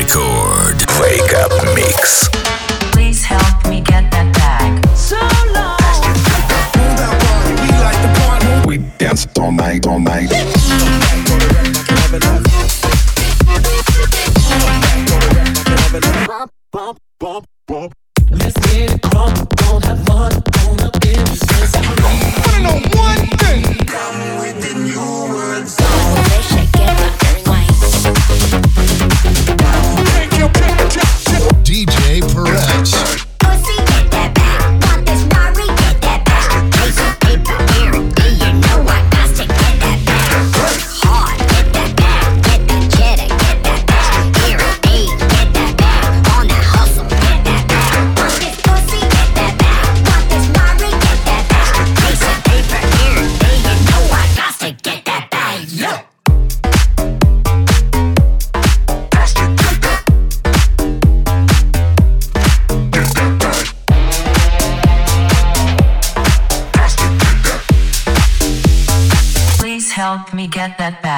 Record. Wake Up Mix. Please help me get that bag. So long. We danced all night, all night. Let's get it crunk, don't have fun. that that that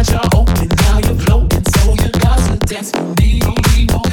Got you open, now you're floating, so you got to dance with me.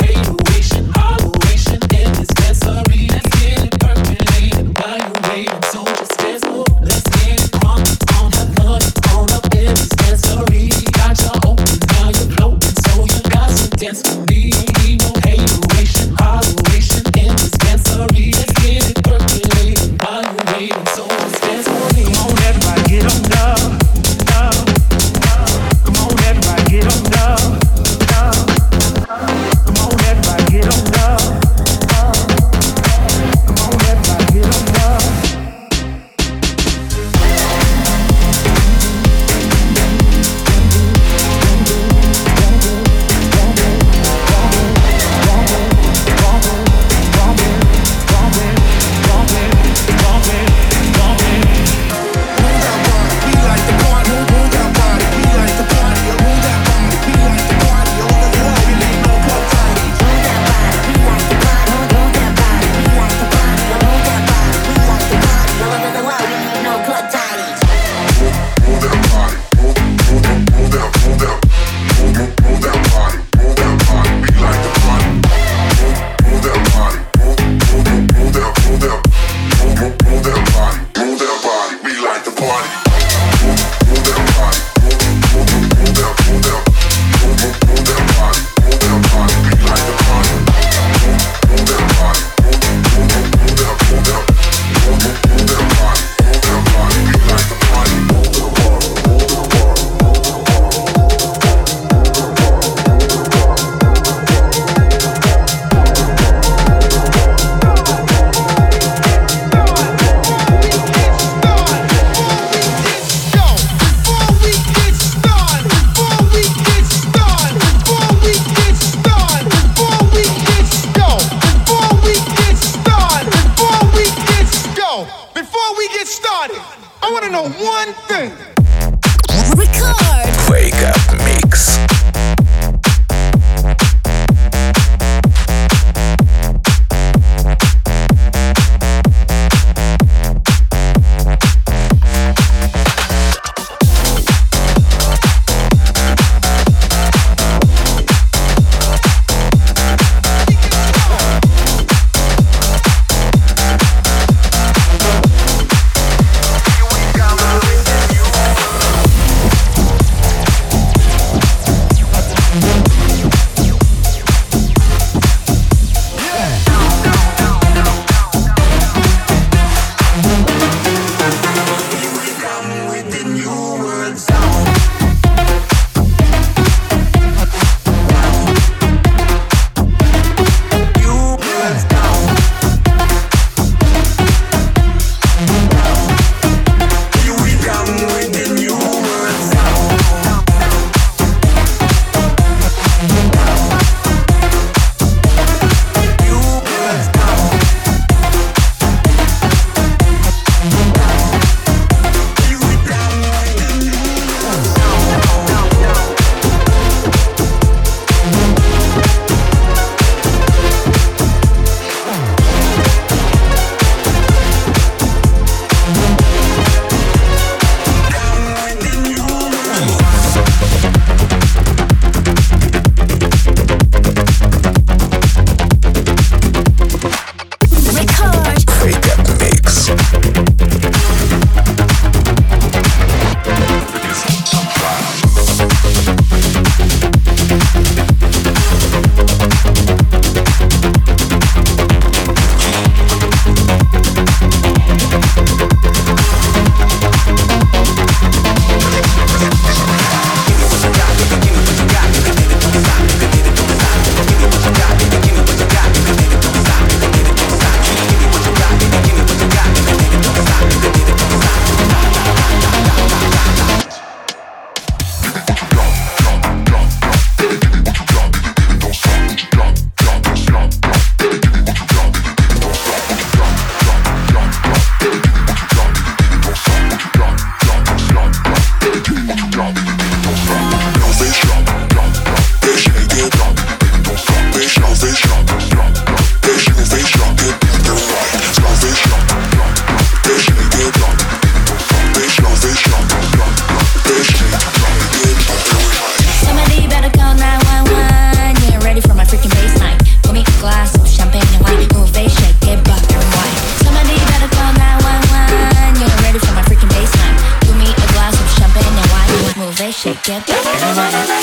Havana.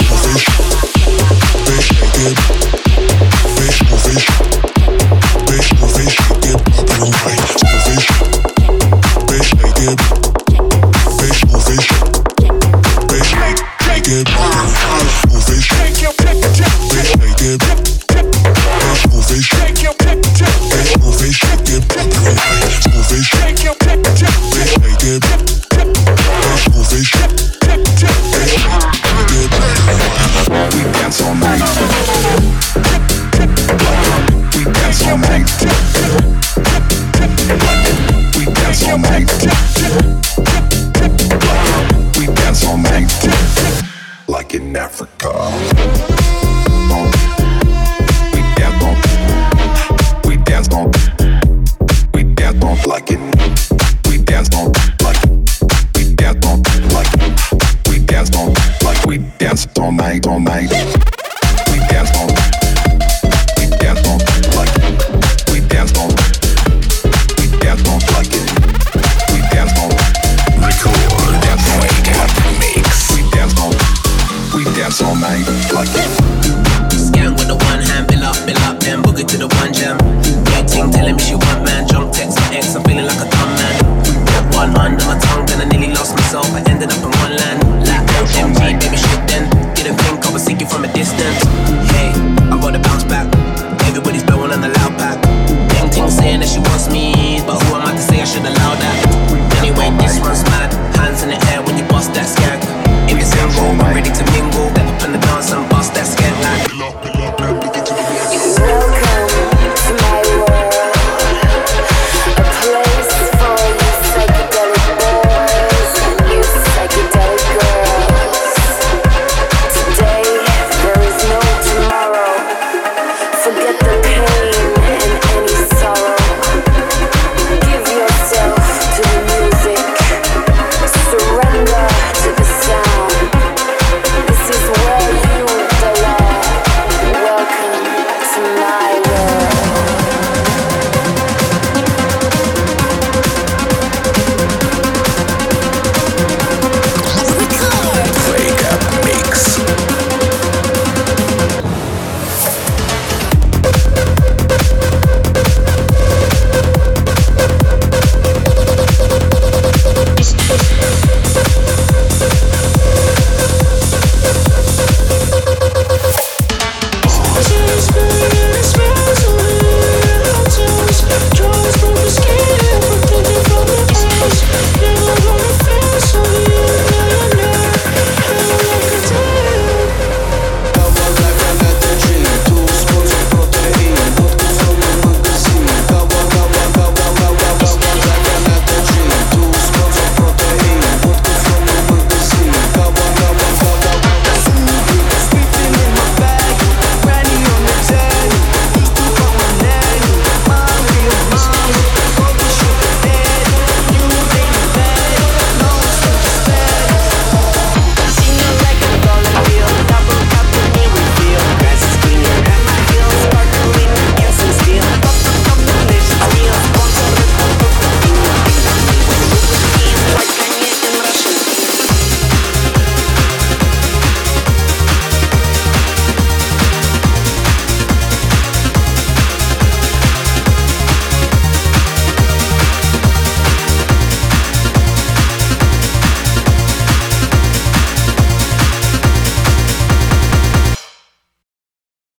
Record